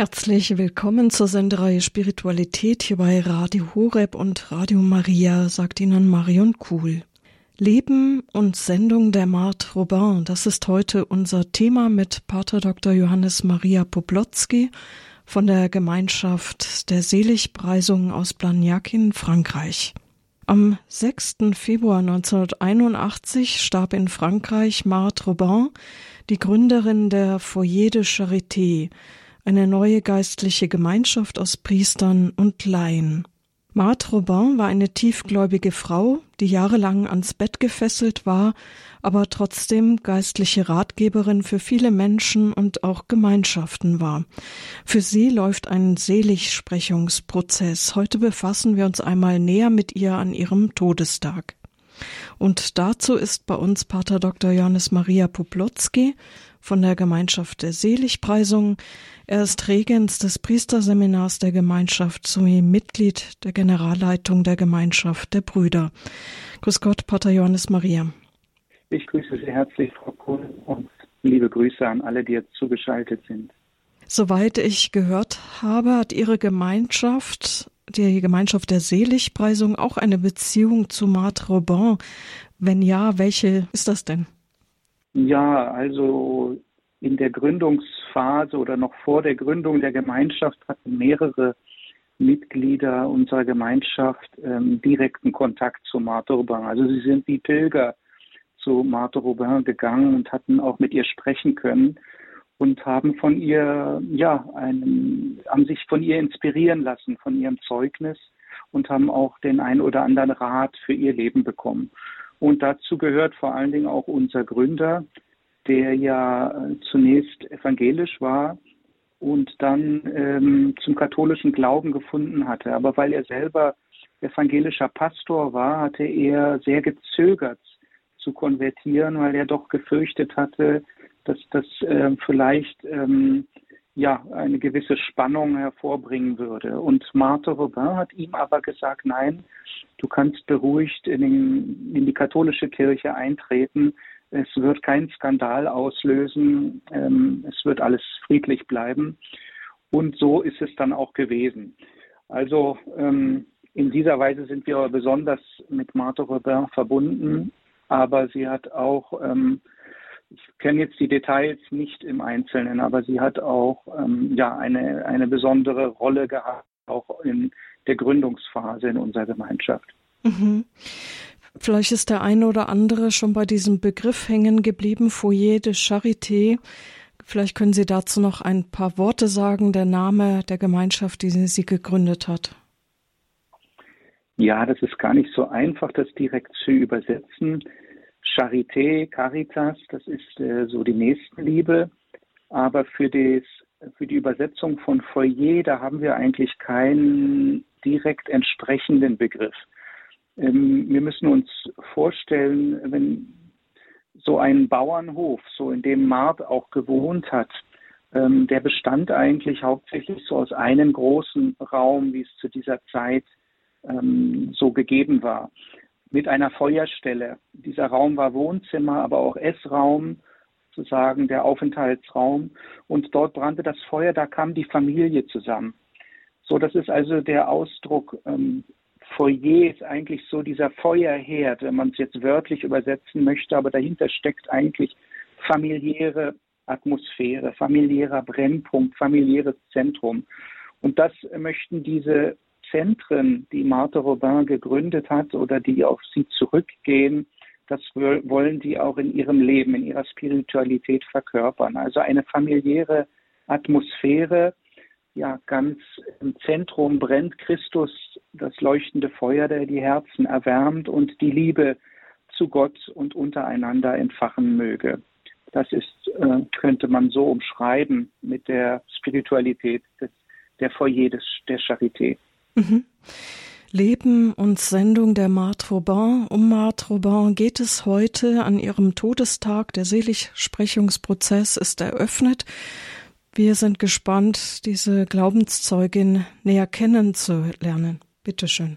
Herzlich willkommen zur Sendereihe Spiritualität hier bei Radio Horeb und Radio Maria, sagt Ihnen Marion Kuhl. Leben und Sendung der Marthe Robin, das ist heute unser Thema mit Pater Dr. Johannes Maria Poblotzki von der Gemeinschaft der Seligpreisung aus Blagnac in Frankreich. Am 6. Februar 1981 starb in Frankreich Marthe Robin, die Gründerin der Foyer de Charité, eine neue geistliche Gemeinschaft aus Priestern und Laien. Marthe Robin war eine tiefgläubige Frau, die jahrelang ans Bett gefesselt war, aber trotzdem geistliche Ratgeberin für viele Menschen und auch Gemeinschaften war. Für sie läuft ein Seligsprechungsprozess. Heute befassen wir uns einmal näher mit ihr an ihrem Todestag. Und dazu ist bei uns Pater Dr. Johannes Maria Poplotzki von der Gemeinschaft der Seligpreisung. Er ist Regens des Priesterseminars der Gemeinschaft sowie Mitglied der Generalleitung der Gemeinschaft der Brüder. Grüß Gott, Pater Johannes Maria. Ich grüße Sie herzlich, Frau Kohl, und liebe Grüße an alle, die jetzt zugeschaltet sind. Soweit ich gehört habe, hat Ihre Gemeinschaft, die Gemeinschaft der Seligpreisung, auch eine Beziehung zu Marthe Robin. Wenn ja, welche ist das denn? Ja, also in der Gründungsphase oder noch vor der Gründung der Gemeinschaft hatten mehrere Mitglieder unserer Gemeinschaft ähm, direkten Kontakt zu Marthe Robin. Also sie sind wie Pilger zu Marthe Robin gegangen und hatten auch mit ihr sprechen können und haben von ihr, ja, einen, haben sich von ihr inspirieren lassen, von ihrem Zeugnis und haben auch den ein oder anderen Rat für ihr Leben bekommen. Und dazu gehört vor allen Dingen auch unser Gründer, der ja äh, zunächst evangelisch war und dann ähm, zum katholischen Glauben gefunden hatte. Aber weil er selber evangelischer Pastor war, hatte er sehr gezögert zu konvertieren, weil er doch gefürchtet hatte, dass das äh, vielleicht ähm, ja, eine gewisse Spannung hervorbringen würde. Und Marthe Robin hat ihm aber gesagt, nein, du kannst beruhigt in, den, in die katholische Kirche eintreten. Es wird keinen Skandal auslösen. Ähm, es wird alles friedlich bleiben. Und so ist es dann auch gewesen. Also ähm, in dieser Weise sind wir besonders mit Marthe Robin verbunden. Aber sie hat auch ähm, ich kenne jetzt die Details nicht im Einzelnen, aber sie hat auch ähm, ja eine, eine besondere Rolle gehabt, auch in der Gründungsphase in unserer Gemeinschaft. Mhm. Vielleicht ist der eine oder andere schon bei diesem Begriff hängen geblieben, Foyer de Charité. Vielleicht können Sie dazu noch ein paar Worte sagen, der Name der Gemeinschaft, die sie gegründet hat. Ja, das ist gar nicht so einfach, das direkt zu übersetzen. Charité, Caritas, das ist äh, so die Nächstenliebe. Aber für, des, für die Übersetzung von Foyer, da haben wir eigentlich keinen direkt entsprechenden Begriff. Ähm, wir müssen uns vorstellen, wenn so ein Bauernhof, so in dem Mart auch gewohnt hat, ähm, der bestand eigentlich hauptsächlich so aus einem großen Raum, wie es zu dieser Zeit ähm, so gegeben war mit einer Feuerstelle. Dieser Raum war Wohnzimmer, aber auch Essraum, sozusagen der Aufenthaltsraum. Und dort brannte das Feuer, da kam die Familie zusammen. So, das ist also der Ausdruck. Ähm, Foyer ist eigentlich so dieser Feuerherd, wenn man es jetzt wörtlich übersetzen möchte, aber dahinter steckt eigentlich familiäre Atmosphäre, familiärer Brennpunkt, familiäres Zentrum. Und das möchten diese Zentren, die Marthe Robin gegründet hat oder die auf sie zurückgehen, das wollen die auch in ihrem Leben, in ihrer Spiritualität verkörpern. Also eine familiäre Atmosphäre, ja, ganz im Zentrum brennt Christus, das leuchtende Feuer, der die Herzen erwärmt und die Liebe zu Gott und untereinander entfachen möge. Das ist, äh, könnte man so umschreiben mit der Spiritualität des, der Foyer des, der Charité. Mhm. Leben und Sendung der Marthe Robin. Um Marthe Robin geht es heute an ihrem Todestag. Der Seligsprechungsprozess ist eröffnet. Wir sind gespannt, diese Glaubenszeugin näher kennenzulernen. Bitte schön.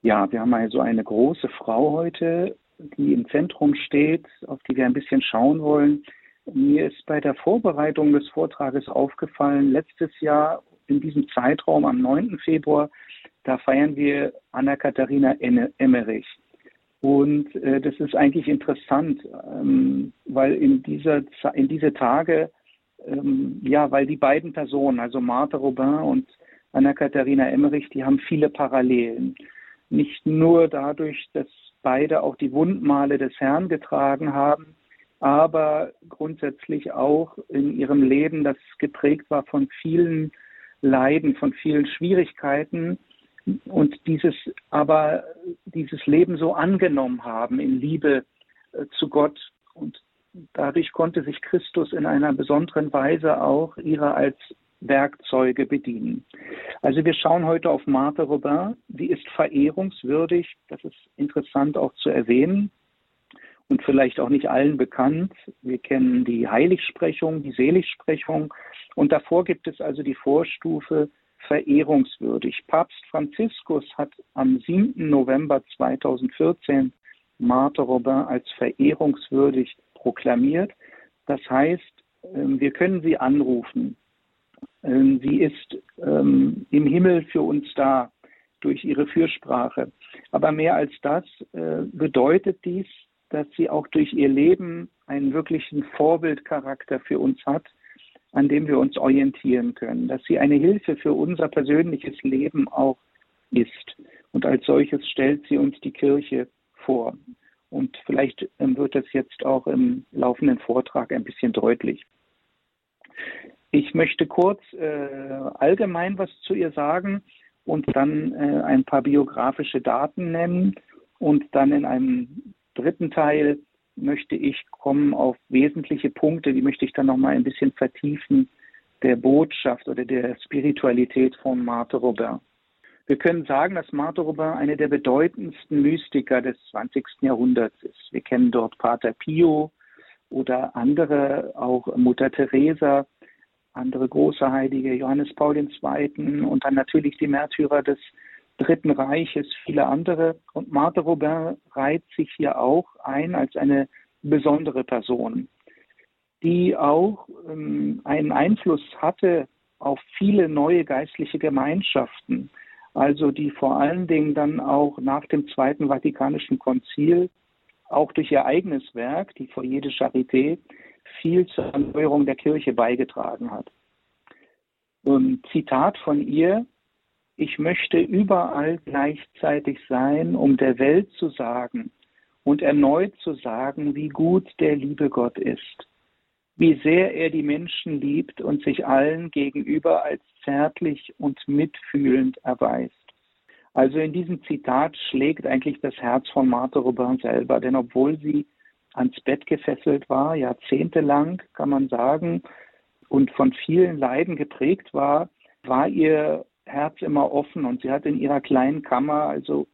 Ja, wir haben also eine große Frau heute, die im Zentrum steht, auf die wir ein bisschen schauen wollen. Mir ist bei der Vorbereitung des Vortrages aufgefallen, letztes Jahr in diesem Zeitraum am 9. Februar, da feiern wir Anna-Katharina Emmerich. Und äh, das ist eigentlich interessant, ähm, weil in dieser in diese Tage, ähm, ja, weil die beiden Personen, also Martha Robin und Anna-Katharina Emmerich, die haben viele Parallelen. Nicht nur dadurch, dass beide auch die Wundmale des Herrn getragen haben, aber grundsätzlich auch in ihrem Leben, das geprägt war von vielen Leiden, von vielen Schwierigkeiten und dieses aber dieses Leben so angenommen haben in Liebe äh, zu Gott und dadurch konnte sich Christus in einer besonderen Weise auch ihrer als Werkzeuge bedienen. Also wir schauen heute auf Marthe Robin. Sie ist verehrungswürdig. Das ist interessant auch zu erwähnen und vielleicht auch nicht allen bekannt. Wir kennen die Heiligsprechung, die Seligsprechung und davor gibt es also die Vorstufe verehrungswürdig. Papst Franziskus hat am 7. November 2014 Marthe Robin als verehrungswürdig proklamiert. Das heißt, ähm, wir können sie anrufen. Ähm, sie ist ähm, im Himmel für uns da durch ihre Fürsprache. Aber mehr als das äh, bedeutet dies, dass sie auch durch ihr Leben einen wirklichen Vorbildcharakter für uns hat, an dem wir uns orientieren können, dass sie eine Hilfe für unser persönliches Leben auch ist. Und als solches stellt sie uns die Kirche vor. Und vielleicht ähm, wird das jetzt auch im laufenden Vortrag ein bisschen deutlich. Ich möchte kurz äh, allgemein was zu ihr sagen und dann äh, ein paar biografische Daten nennen und dann in einem dritten Teil möchte ich kommen auf wesentliche Punkte, die möchte ich dann nochmal ein bisschen vertiefen, der Botschaft oder der Spiritualität von Marthe Robin. Wir können sagen, dass Marthe Robin eine der bedeutendsten Mystiker des 20. Jahrhunderts ist. Wir kennen dort Pater Pio oder andere, auch Mutter Teresa, andere große Heilige, Johannes Paul II. und dann natürlich die Märtyrer des Dritten Reiches, viele andere. Und Marthe Robin reiht sich hier auch ein als eine besondere Person, die auch ähm, einen Einfluss hatte auf viele neue geistliche Gemeinschaften, also die vor allen Dingen dann auch nach dem Zweiten Vatikanischen Konzil auch durch ihr eigenes Werk, die Foyer de Charité, viel zur Erneuerung der Kirche beigetragen hat. Ein Zitat von ihr, ich möchte überall gleichzeitig sein, um der Welt zu sagen und erneut zu sagen, wie gut der liebe Gott ist, wie sehr er die Menschen liebt und sich allen gegenüber als zärtlich und mitfühlend erweist. Also in diesem Zitat schlägt eigentlich das Herz von Marthe Robin selber, denn obwohl sie ans Bett gefesselt war, jahrzehntelang kann man sagen, und von vielen Leiden geprägt war, war ihr Herz immer offen und sie hat in ihrer kleinen Kammer, also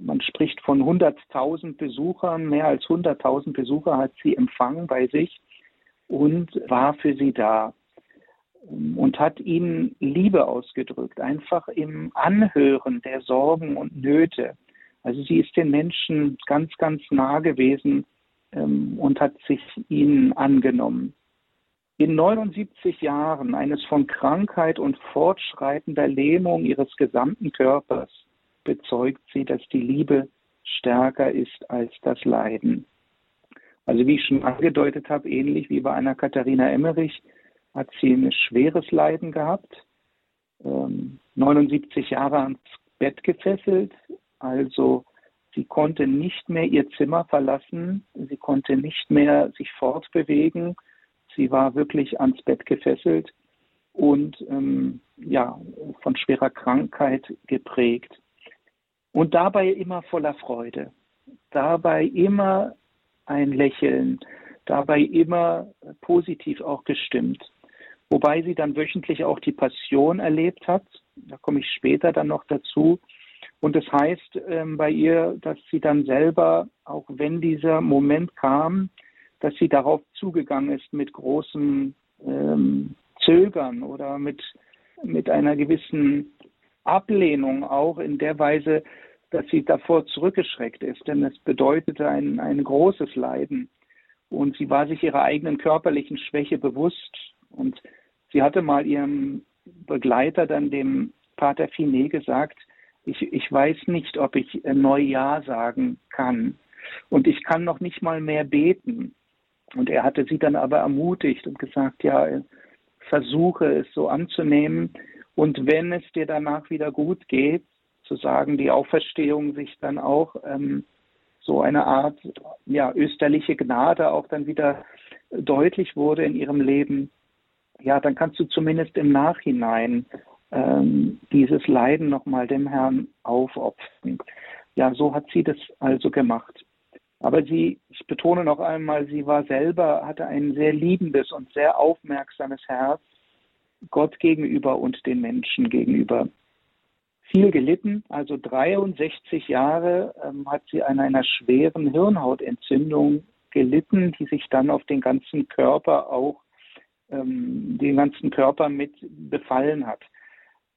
man spricht von 100.000 Besuchern, mehr als 100.000 Besucher hat sie empfangen bei sich und war für sie da und hat ihnen Liebe ausgedrückt, einfach im Anhören der Sorgen und Nöte. Also sie ist den Menschen ganz, ganz nah gewesen ähm, und hat sich ihnen angenommen. In 79 Jahren eines von Krankheit und fortschreitender Lähmung ihres gesamten Körpers bezeugt sie, dass die Liebe stärker ist als das Leiden. Also wie ich schon angedeutet habe, ähnlich wie bei einer Katharina Emmerich, hat sie ein schweres Leiden gehabt, ähm, 79 Jahre ans Bett gefesselt, also sie konnte nicht mehr ihr Zimmer verlassen, sie konnte nicht mehr sich fortbewegen, Sie war wirklich ans Bett gefesselt und ähm, ja, von schwerer Krankheit geprägt. Und dabei immer voller Freude, dabei immer ein Lächeln, dabei immer positiv auch gestimmt. Wobei sie dann wöchentlich auch die Passion erlebt hat. Da komme ich später dann noch dazu. Und das heißt ähm, bei ihr, dass sie dann selber, auch wenn dieser Moment kam, dass sie darauf zugegangen ist mit großem ähm, Zögern oder mit, mit einer gewissen Ablehnung auch in der Weise, dass sie davor zurückgeschreckt ist, denn es bedeutete ein, ein großes Leiden. und sie war sich ihrer eigenen körperlichen Schwäche bewusst und sie hatte mal ihrem Begleiter, dann dem Pater Finet, gesagt, ich, ich weiß nicht, ob ich Neujahr sagen kann und ich kann noch nicht mal mehr beten. Und er hatte sie dann aber ermutigt und gesagt, ja, versuche es so anzunehmen und wenn es dir danach wieder gut geht, zu sagen, die Auferstehung sich dann auch ähm, so eine Art ja, österliche Gnade auch dann wieder deutlich wurde in ihrem Leben, ja, dann kannst du zumindest im Nachhinein ähm, dieses Leiden nochmal dem Herrn aufopfern. Ja, so hat sie das also gemacht. Aber sie, ich betone noch einmal, sie war selber, hatte ein sehr liebendes und sehr aufmerksames Herz Gott gegenüber und den Menschen gegenüber. Viel gelitten, also 63 Jahre ähm, hat sie an einer schweren Hirnhautentzündung gelitten, die sich dann auf den ganzen Körper auch, ähm, den ganzen Körper mit befallen hat.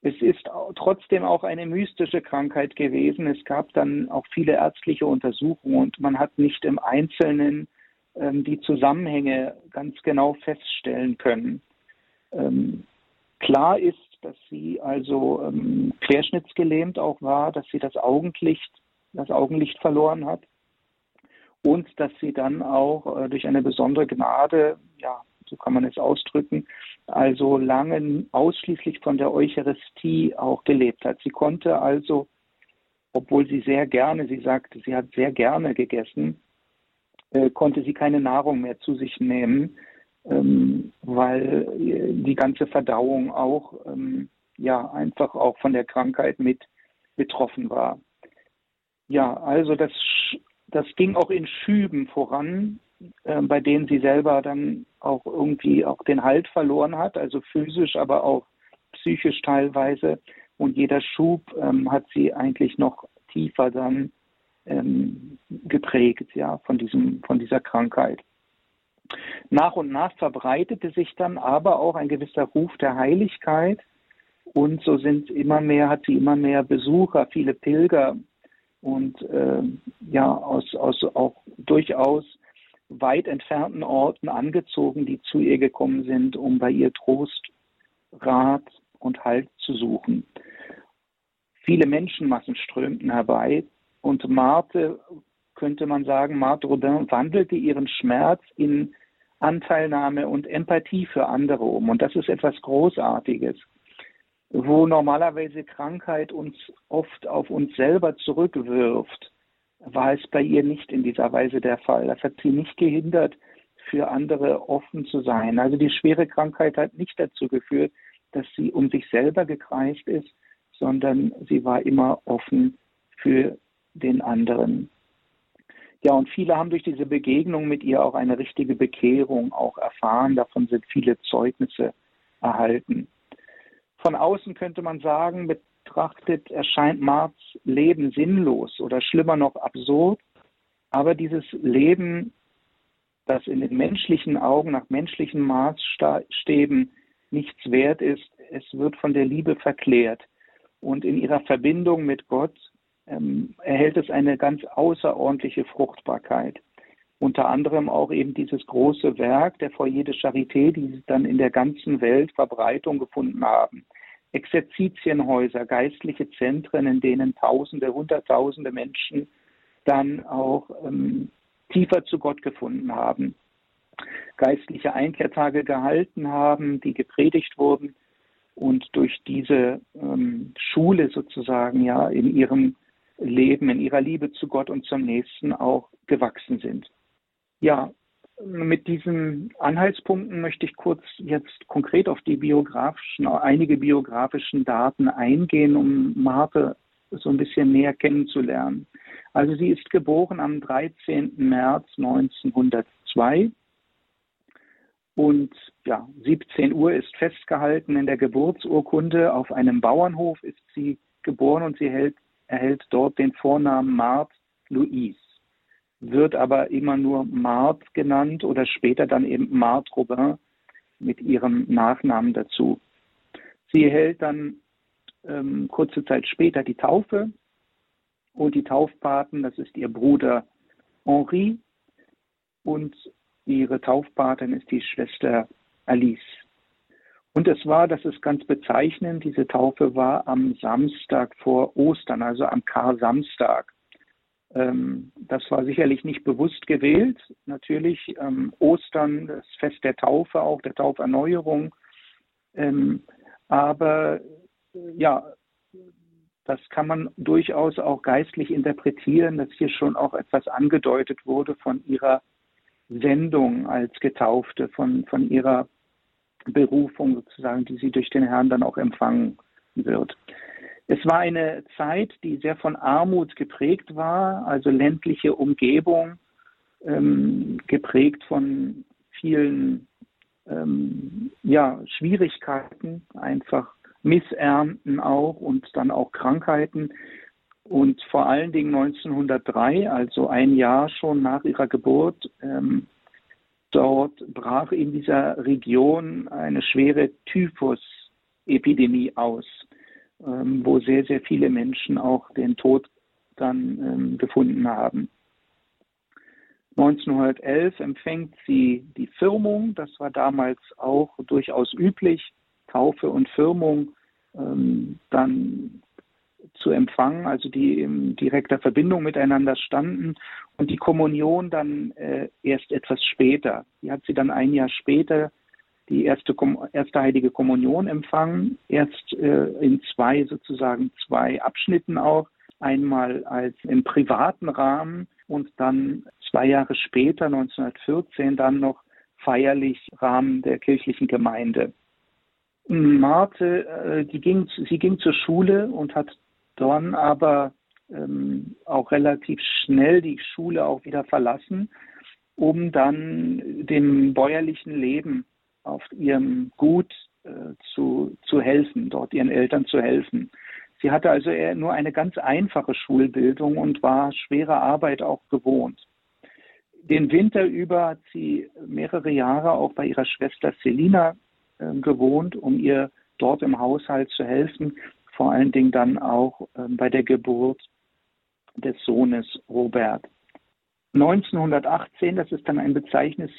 Es ist trotzdem auch eine mystische Krankheit gewesen. Es gab dann auch viele ärztliche Untersuchungen und man hat nicht im Einzelnen ähm, die Zusammenhänge ganz genau feststellen können. Ähm, klar ist, dass sie also ähm, querschnittsgelähmt auch war, dass sie das Augenlicht, das Augenlicht verloren hat und dass sie dann auch äh, durch eine besondere Gnade, ja, so kann man es ausdrücken, also lange ausschließlich von der Eucharistie auch gelebt hat. Sie konnte also, obwohl sie sehr gerne, sie sagte, sie hat sehr gerne gegessen, äh, konnte sie keine Nahrung mehr zu sich nehmen, ähm, weil die ganze Verdauung auch ähm, ja einfach auch von der Krankheit mit betroffen war. Ja, also das, das ging auch in Schüben voran äh, bei denen sie selber dann auch irgendwie auch den Halt verloren hat, also physisch, aber auch psychisch teilweise. Und jeder Schub ähm, hat sie eigentlich noch tiefer dann ähm, geprägt, ja, von diesem, von dieser Krankheit. Nach und nach verbreitete sich dann aber auch ein gewisser Ruf der Heiligkeit. Und so sind immer mehr, hat sie immer mehr Besucher, viele Pilger. Und äh, ja, aus, aus auch durchaus weit entfernten Orten angezogen, die zu ihr gekommen sind, um bei ihr Trost, Rat und Halt zu suchen. Viele Menschenmassen strömten herbei. Und Marthe, könnte man sagen, Marthe Robin wandelte ihren Schmerz in Anteilnahme und Empathie für andere um. Und das ist etwas Großartiges, wo normalerweise Krankheit uns oft auf uns selber zurückwirft war es bei ihr nicht in dieser Weise der Fall. Das hat sie nicht gehindert, für andere offen zu sein. Also die schwere Krankheit hat nicht dazu geführt, dass sie um sich selber gekreist ist, sondern sie war immer offen für den anderen. Ja, und viele haben durch diese Begegnung mit ihr auch eine richtige Bekehrung auch erfahren. Davon sind viele Zeugnisse erhalten. Von außen könnte man sagen, betrachtet, erscheint Marx Leben sinnlos oder schlimmer noch absurd. Aber dieses Leben, das in den menschlichen Augen nach menschlichen Maßstäben nichts wert ist, es wird von der Liebe verklärt. Und in ihrer Verbindung mit Gott ähm, erhält es eine ganz außerordentliche Fruchtbarkeit. Unter anderem auch eben dieses große Werk der Foyer de Charité, die dann in der ganzen Welt Verbreitung gefunden haben. Exerzitienhäuser, geistliche Zentren, in denen Tausende, Hunderttausende Menschen dann auch ähm, tiefer zu Gott gefunden haben, geistliche Einkehrtage gehalten haben, die gepredigt wurden und durch diese ähm, Schule sozusagen ja in ihrem Leben, in ihrer Liebe zu Gott und zum Nächsten auch gewachsen sind. Ja, mit diesen Anhaltspunkten möchte ich kurz jetzt konkret auf die biografischen, einige biografischen Daten eingehen, um Marthe so ein bisschen näher kennenzulernen. Also sie ist geboren am 13. März 1902 und ja, 17 Uhr ist festgehalten in der Geburtsurkunde. Auf einem Bauernhof ist sie geboren und sie hält, erhält dort den Vornamen Marthe Louise wird aber immer nur Marthe genannt oder später dann eben Marthe Robin mit ihrem Nachnamen dazu. Sie erhält dann ähm, kurze Zeit später die Taufe und die Taufpaten, das ist ihr Bruder Henri und Ihre Taufpatin ist die Schwester Alice. Und es war, das ist ganz bezeichnend, diese Taufe war am Samstag vor Ostern, also am Kar-Samstag. Ähm, das war sicherlich nicht bewusst gewählt. Natürlich ähm, Ostern, das Fest der Taufe, auch der Tauferneuerung. Ähm, aber äh, ja, das kann man durchaus auch geistlich interpretieren, dass hier schon auch etwas angedeutet wurde von ihrer Sendung als Getaufte, von, von ihrer Berufung sozusagen, die sie durch den Herrn dann auch empfangen wird. Es war eine Zeit, die sehr von Armut geprägt war, also ländliche Umgebung, ähm, geprägt von vielen ähm, ja, Schwierigkeiten, einfach Missernten auch und dann auch Krankheiten. Und vor allen Dingen 1903, also ein Jahr schon nach ihrer Geburt, ähm, dort brach in dieser Region eine schwere Typhus-Epidemie aus, ähm, wo sehr, sehr viele Menschen auch den Tod dann ähm, gefunden haben. 1911 empfängt sie die Firmung, das war damals auch durchaus üblich, Taufe und Firmung ähm, dann zu empfangen, also die in direkter Verbindung miteinander standen und die Kommunion dann äh, erst etwas später. Die hat sie dann ein Jahr später die erste, erste heilige Kommunion empfangen, erst äh, in zwei sozusagen zwei Abschnitten auch, einmal als im privaten Rahmen und dann zwei Jahre später, 1914, dann noch feierlich Rahmen der kirchlichen Gemeinde. Marte, äh, die ging, sie ging zur Schule und hat dann aber ähm, auch relativ schnell die Schule auch wieder verlassen, um dann dem bäuerlichen Leben auf ihrem Gut äh, zu, zu helfen, dort ihren Eltern zu helfen. Sie hatte also eher nur eine ganz einfache Schulbildung und war schwere Arbeit auch gewohnt. Den Winter über hat sie mehrere Jahre auch bei ihrer Schwester Selina äh, gewohnt, um ihr dort im Haushalt zu helfen, vor allen Dingen dann auch äh, bei der Geburt des Sohnes Robert. 1918, das ist dann ein bezeichnendes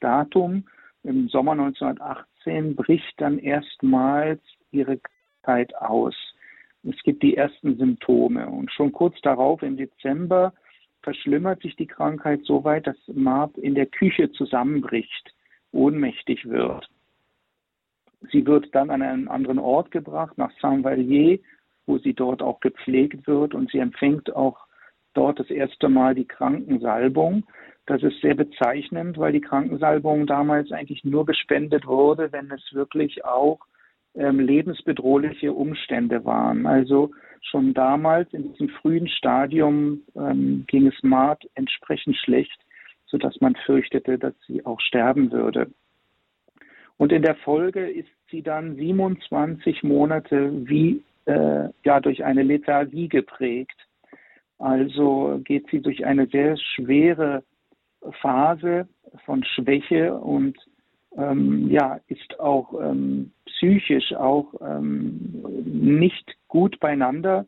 Datum, im Sommer 1918 bricht dann erstmals ihre Krankheit aus. Es gibt die ersten Symptome und schon kurz darauf im Dezember verschlimmert sich die Krankheit so weit, dass Marb in der Küche zusammenbricht, ohnmächtig wird. Sie wird dann an einen anderen Ort gebracht, nach Saint-Vallier, wo sie dort auch gepflegt wird und sie empfängt auch dort das erste Mal die Krankensalbung. Das ist sehr bezeichnend, weil die Krankensalbung damals eigentlich nur gespendet wurde, wenn es wirklich auch ähm, lebensbedrohliche Umstände waren. Also schon damals in diesem frühen Stadium ähm, ging es Mart entsprechend schlecht, sodass man fürchtete, dass sie auch sterben würde. Und in der Folge ist sie dann 27 Monate wie äh, ja durch eine Lethargie geprägt. Also geht sie durch eine sehr schwere Phase von Schwäche und ähm, ja, ist auch ähm, psychisch auch ähm, nicht gut beieinander.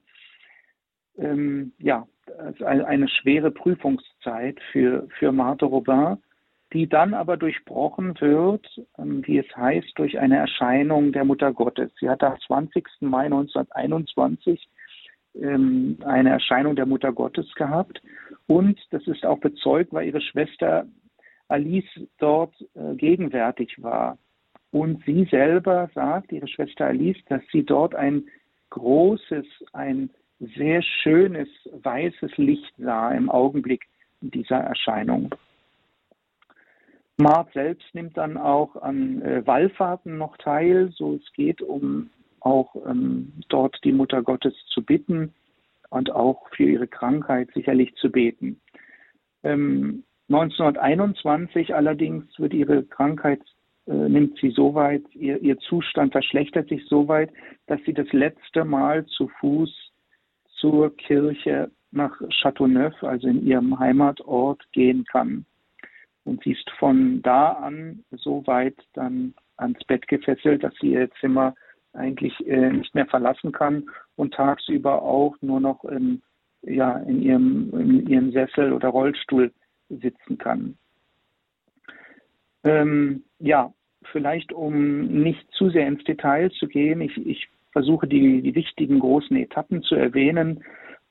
Ähm, ja, eine, schwere Prüfungszeit für, für Marthe Robin die dann aber durchbrochen wird, ähm, wie es heißt, durch eine Erscheinung der Mutter Gottes. Sie hat am 20. Mai 1921 ähm, eine Erscheinung der Mutter Gottes gehabt und das ist auch bezeugt, weil ihre Schwester Alice dort äh, gegenwärtig war. Und sie selber sagt, ihre Schwester Alice, dass sie dort ein großes, ein sehr schönes, weißes Licht sah im Augenblick dieser Erscheinung. Mart selbst nimmt dann auch an äh, Wallfahrten noch teil, so es geht, um auch ähm, dort die Mutter Gottes zu bitten und auch für ihre Krankheit sicherlich zu beten. Ähm, 1921 allerdings wird ihre Krankheit, äh, nimmt sie so weit, ihr, ihr Zustand verschlechtert sich so weit, dass sie das letzte Mal zu Fuß zur Kirche nach Châteauneuf, also in ihrem Heimatort, gehen kann und sie ist von da an so weit dann ans Bett gefesselt, dass sie ihr Zimmer eigentlich äh, nicht mehr verlassen kann und tagsüber auch nur noch in, ja, in, ihrem, in ihrem Sessel oder Rollstuhl sitzen kann. Ähm, ja, vielleicht um nicht zu sehr ins Detail zu gehen, ich, ich versuche die, die wichtigen großen Etappen zu erwähnen.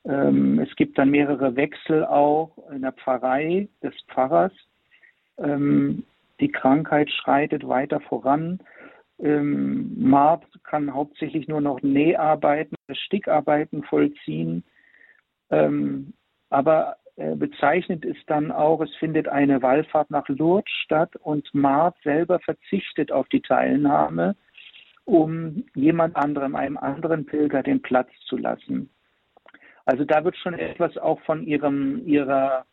Ähm, es gibt dann mehrere Wechsel auch in der Pfarrei des Pfarrers. Ähm, die Krankheit schreitet weiter voran. Ähm, Marb kann hauptsächlich nur noch Näharbeiten, Stickarbeiten vollziehen. Ähm, aber äh, bezeichnet ist dann auch, es findet eine Wallfahrt nach Lourdes statt und Marb selber verzichtet auf die Teilnahme, um jemand anderem, einem anderen Pilger den Platz zu lassen. Also da wird schon etwas auch von ihrem, ihrer,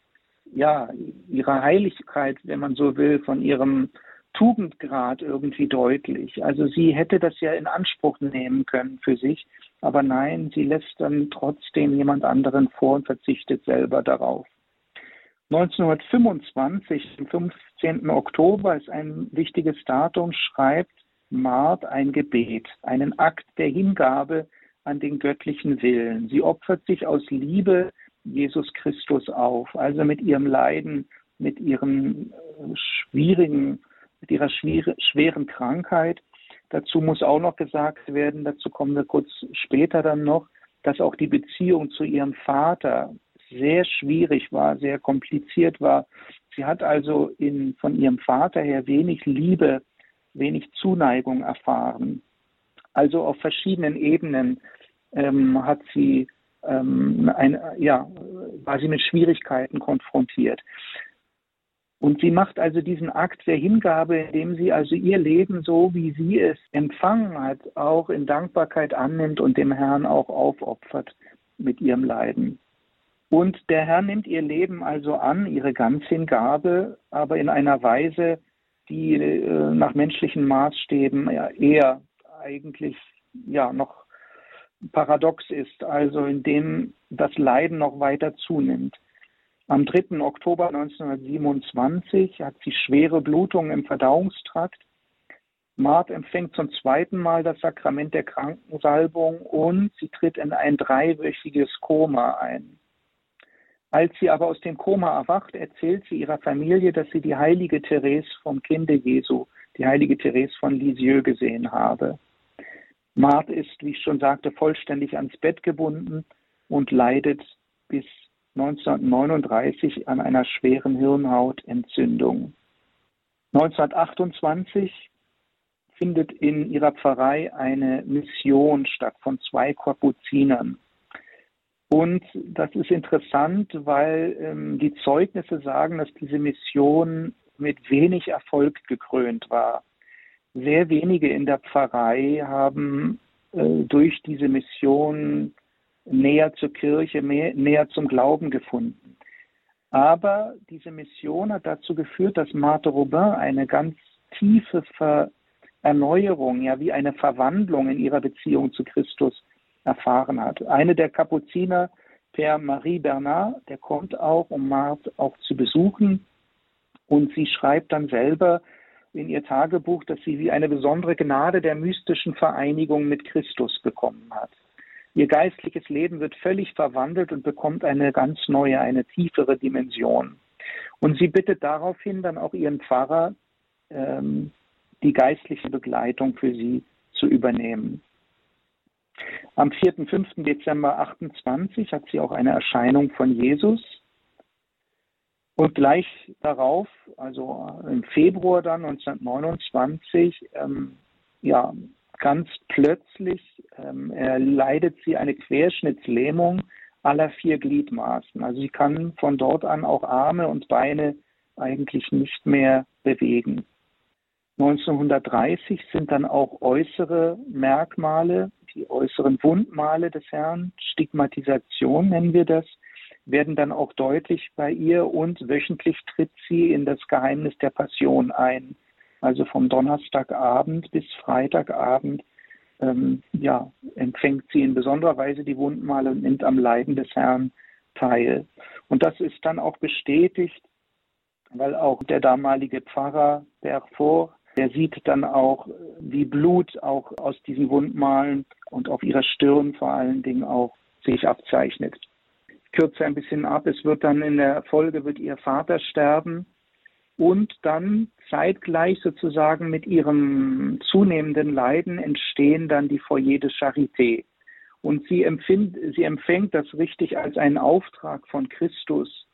ja, ihrer Heiligkeit, wenn man so will, von ihrem Tugendgrad irgendwie deutlich. Also sie hätte das ja in Anspruch nehmen können für sich, aber nein, sie lässt dann trotzdem jemand anderen vor und verzichtet selber darauf. 1925, am 15. Oktober, ist ein wichtiges Datum, schreibt Mart ein Gebet, einen Akt der Hingabe an den göttlichen Willen. Sie opfert sich aus Liebe Jesus Christus auf, also mit ihrem Leiden, mit ihrem äh, schwierigen mit ihrer schweren Krankheit. Dazu muss auch noch gesagt werden, dazu kommen wir kurz später dann noch, dass auch die Beziehung zu ihrem Vater sehr schwierig war, sehr kompliziert war. Sie hat also in, von ihrem Vater her wenig Liebe, wenig Zuneigung erfahren. Also auf verschiedenen Ebenen ähm, hat sie ähm, ein, ja, war sie mit Schwierigkeiten konfrontiert. Und sie macht also diesen Akt der Hingabe, indem sie also ihr Leben so, wie sie es empfangen hat, auch in Dankbarkeit annimmt und dem Herrn auch aufopfert mit ihrem Leiden. Und der Herr nimmt ihr Leben also an, ihre Ganzhingabe, aber in einer Weise, die äh, nach menschlichen Maßstäben eher eigentlich ja noch paradox ist, also indem das Leiden noch weiter zunimmt. Am 3. Oktober 1927 hat sie schwere Blutungen im Verdauungstrakt. Mart empfängt zum zweiten Mal das Sakrament der Krankensalbung und sie tritt in ein dreiwöchiges Koma ein. Als sie aber aus dem Koma erwacht, erzählt sie ihrer Familie, dass sie die heilige Therese vom Kinde Jesu, die heilige Therese von Lisieux gesehen habe. Mart ist, wie ich schon sagte, vollständig ans Bett gebunden und leidet bis 1939 an einer schweren Hirnhautentzündung. 1928 findet in ihrer Pfarrei eine Mission statt von zwei Kapuzinern. Und das ist interessant, weil ähm, die Zeugnisse sagen, dass diese Mission mit wenig Erfolg gekrönt war. Sehr wenige in der Pfarrei haben äh, durch diese Mission näher zur Kirche, mehr, näher zum Glauben gefunden. Aber diese Mission hat dazu geführt, dass Marthe Robin eine ganz tiefe Ver Erneuerung, ja wie eine Verwandlung in ihrer Beziehung zu Christus erfahren hat. Eine der Kapuziner, Per Marie Bernard, der kommt auch, um Marthe auch zu besuchen. Und sie schreibt dann selber in ihr Tagebuch, dass sie wie eine besondere Gnade der mystischen Vereinigung mit Christus bekommen hat. Ihr geistliches Leben wird völlig verwandelt und bekommt eine ganz neue, eine tiefere Dimension. Und sie bittet daraufhin dann auch ihren Pfarrer, ähm, die geistliche Begleitung für sie zu übernehmen. Am 4. 5. Dezember 28 hat sie auch eine Erscheinung von Jesus. Und gleich darauf, also im Februar dann 1929, ähm, ja, ganz plötzlich ähm, erleidet sie eine Querschnittslähmung aller vier Gliedmaßen. Also sie kann von dort an auch Arme und Beine eigentlich nicht mehr bewegen. 1930 sind dann auch äußere Merkmale, die äußeren Wundmale des Herrn, Stigmatisation nennen wir das, werden dann auch deutlich bei ihr und wöchentlich tritt sie in das Geheimnis der Passion ein also vom Donnerstagabend bis Freitagabend, ähm, ja, empfängt sie in besonderer Weise die Wundmale und nimmt am Leiden des Herrn teil. Und das ist dann auch bestätigt, weil auch der damalige Pfarrer Berfort, der sieht dann auch, wie Blut auch aus diesen Wundmalen und auf ihrer Stirn vor allen Dingen auch sich abzeichnet. Kürze ein bisschen ab. Es wird dann in der Folge wird ihr Vater sterben und dann zeitgleich sozusagen mit ihrem zunehmenden Leiden entstehen dann die Foyer de Charité. Und sie, empfind, sie empfängt das richtig als einen Auftrag von Christus.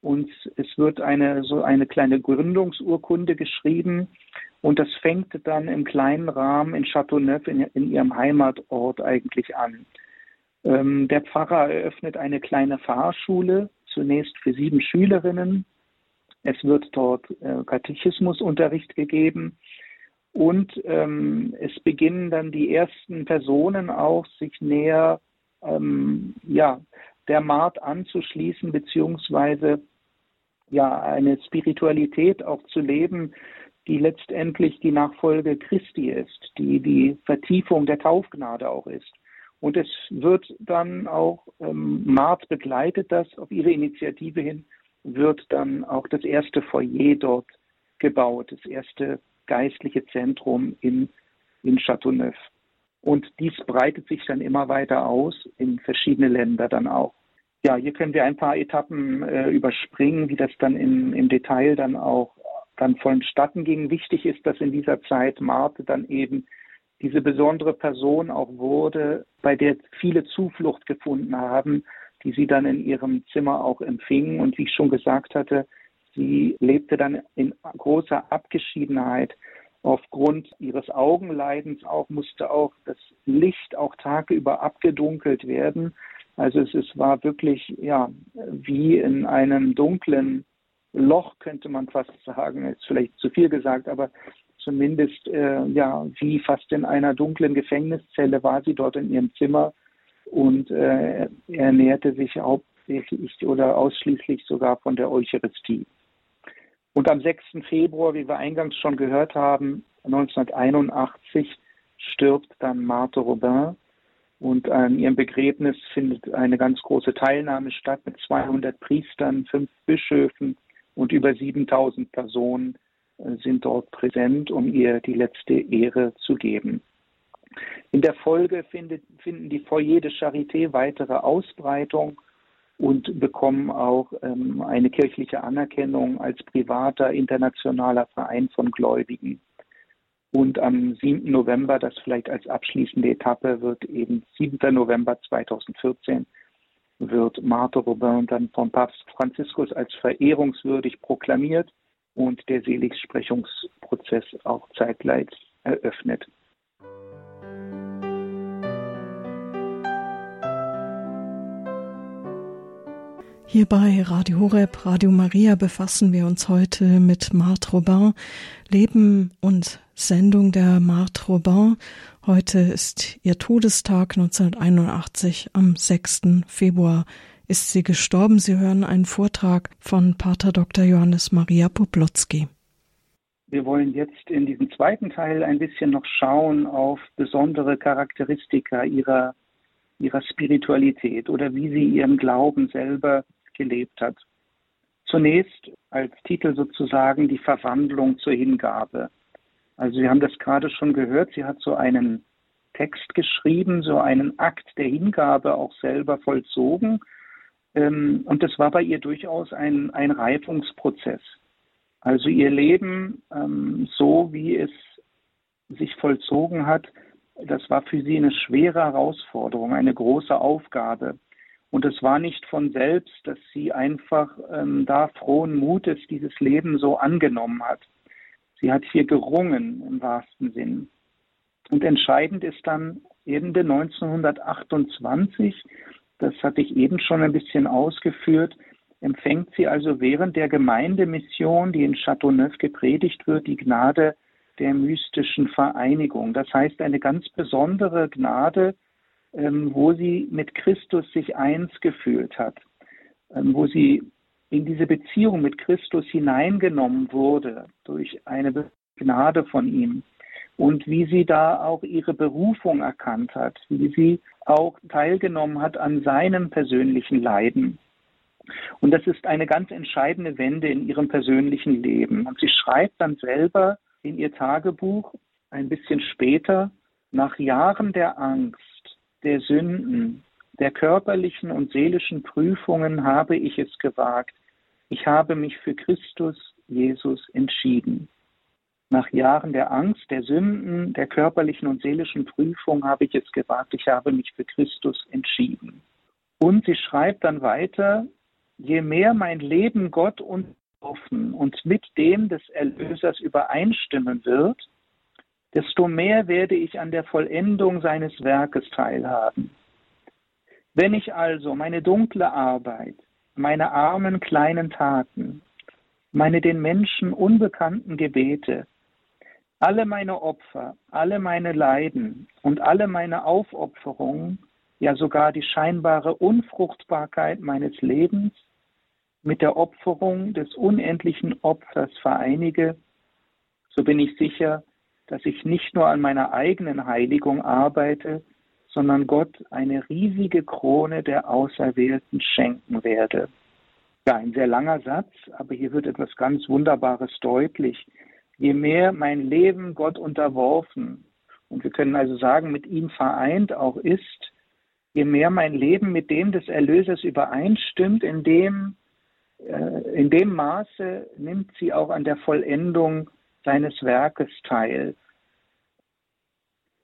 Und es wird eine, so eine kleine Gründungsurkunde geschrieben. Und das fängt dann im kleinen Rahmen in Châteauneuf in, in ihrem Heimatort eigentlich an. Ähm, der Pfarrer eröffnet eine kleine Fahrschule, zunächst für sieben Schülerinnen. Es wird dort äh, Katechismusunterricht gegeben. Und ähm, es beginnen dann die ersten Personen auch, sich näher ähm, ja, der Maat anzuschließen, beziehungsweise ja, eine Spiritualität auch zu leben, die letztendlich die Nachfolge Christi ist, die die Vertiefung der Taufgnade auch ist. Und es wird dann auch, ähm, Mart begleitet das auf ihre Initiative hin, wird dann auch das erste Foyer dort gebaut, das erste geistliche Zentrum in, in Châteauneuf. Und dies breitet sich dann immer weiter aus in verschiedene Länder dann auch. Ja, hier können wir ein paar Etappen äh, überspringen, wie das dann in, im Detail dann auch dann vonstatten ging. Wichtig ist, dass in dieser Zeit Marte dann eben diese besondere Person auch wurde, bei der viele Zuflucht gefunden haben, die sie dann in ihrem Zimmer auch empfingen. Und wie ich schon gesagt hatte, sie lebte dann in großer Abgeschiedenheit. Aufgrund ihres Augenleidens auch musste auch das Licht auch tageüber abgedunkelt werden. Also es, es war wirklich ja wie in einem dunklen Loch könnte man fast sagen. Ist vielleicht zu viel gesagt, aber zumindest äh, ja wie fast in einer dunklen Gefängniszelle war sie dort in ihrem Zimmer und äh, ernährte sich hauptsächlich oder ausschließlich sogar von der Eucharistie. Und am 6. Februar, wie wir eingangs schon gehört haben, 1981 stirbt dann Marthe Robin und an ihrem Begräbnis findet eine ganz große Teilnahme statt mit 200 Priestern, fünf Bischöfen und über 7000 Personen sind dort präsent, um ihr die letzte Ehre zu geben. In der Folge findet, finden die Foyer de Charité weitere Ausbreitung und bekommen auch ähm, eine kirchliche Anerkennung als privater internationaler Verein von Gläubigen. Und am 7. November, das vielleicht als abschließende Etappe wird eben 7. November 2014, wird Marthe Robin dann vom Papst Franziskus als verehrungswürdig proklamiert und der Seligsprechungsprozess auch zeitgleich eröffnet. Hier bei Radio Horeb, Radio Maria befassen wir uns heute mit Marthe Robin, Leben und Sendung der Marthe Robin. Heute ist ihr Todestag 1981. Am 6. Februar ist sie gestorben. Sie hören einen Vortrag von Pater Dr. Johannes Maria Poplotzki. Wir wollen jetzt in diesem zweiten Teil ein bisschen noch schauen auf besondere Charakteristika ihrer, ihrer Spiritualität oder wie sie ihren Glauben selber gelebt hat. Zunächst als Titel sozusagen die Verwandlung zur Hingabe. Also Sie haben das gerade schon gehört, sie hat so einen Text geschrieben, so einen Akt der Hingabe auch selber vollzogen. Ähm, und das war bei ihr durchaus ein, ein Reifungsprozess. Also ihr Leben, ähm, so wie es sich vollzogen hat, das war für sie eine schwere Herausforderung, eine große Aufgabe. Und es war nicht von selbst, dass sie einfach ähm, da frohen Mutes dieses Leben so angenommen hat. Sie hat hier gerungen im wahrsten Sinn. Und entscheidend ist dann Ende 1928, das hatte ich eben schon ein bisschen ausgeführt, empfängt sie also während der Gemeindemission, die in Châteauneuf gepredigt wird, die Gnade der mystischen Vereinigung. Das heißt eine ganz besondere Gnade, ähm, wo sie mit Christus sich eins gefühlt hat, ähm, wo sie in diese Beziehung mit Christus hineingenommen wurde durch eine Gnade von ihm und wie sie da auch ihre Berufung erkannt hat, wie sie auch teilgenommen hat an seinem persönlichen Leiden. Und das ist eine ganz entscheidende Wende in ihrem persönlichen Leben. Und sie schreibt dann selber in ihr Tagebuch ein bisschen später, nach Jahren der Angst, der Sünden, der körperlichen und seelischen Prüfungen habe ich es gewagt. Ich habe mich für Christus Jesus entschieden. Nach Jahren der Angst, der Sünden, der körperlichen und seelischen Prüfung habe ich es gewagt. Ich habe mich für Christus entschieden. Und sie schreibt dann weiter, je mehr mein Leben Gott und offen und mit dem des Erlösers übereinstimmen wird, desto mehr werde ich an der Vollendung seines Werkes teilhaben. Wenn ich also meine dunkle Arbeit, meine armen kleinen Taten, meine den Menschen unbekannten Gebete, alle meine Opfer, alle meine Leiden und alle meine Aufopferungen, ja sogar die scheinbare Unfruchtbarkeit meines Lebens mit der Opferung des unendlichen Opfers vereinige, so bin ich sicher, dass ich nicht nur an meiner eigenen Heiligung arbeite, sondern Gott eine riesige Krone der Auserwählten schenken werde. Ja, ein sehr langer Satz, aber hier wird etwas ganz Wunderbares deutlich. Je mehr mein Leben Gott unterworfen, und wir können also sagen, mit ihm vereint auch ist, je mehr mein Leben mit dem des Erlösers übereinstimmt, in dem, äh, in dem Maße nimmt sie auch an der Vollendung seines Werkes teil,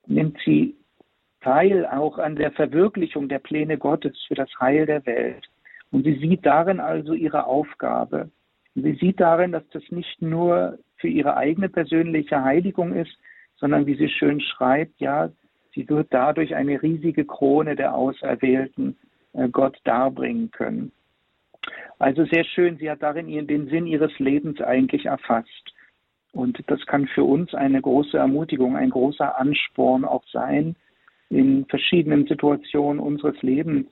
nimmt sie teil auch an der Verwirklichung der Pläne Gottes für das Heil der Welt. Und sie sieht darin also ihre Aufgabe. Sie sieht darin, dass das nicht nur für ihre eigene persönliche Heiligung ist, sondern wie sie schön schreibt, ja, sie wird dadurch eine riesige Krone der Auserwählten äh, Gott darbringen können. Also sehr schön, sie hat darin den Sinn ihres Lebens eigentlich erfasst. Und das kann für uns eine große Ermutigung, ein großer Ansporn auch sein in verschiedenen Situationen unseres Lebens.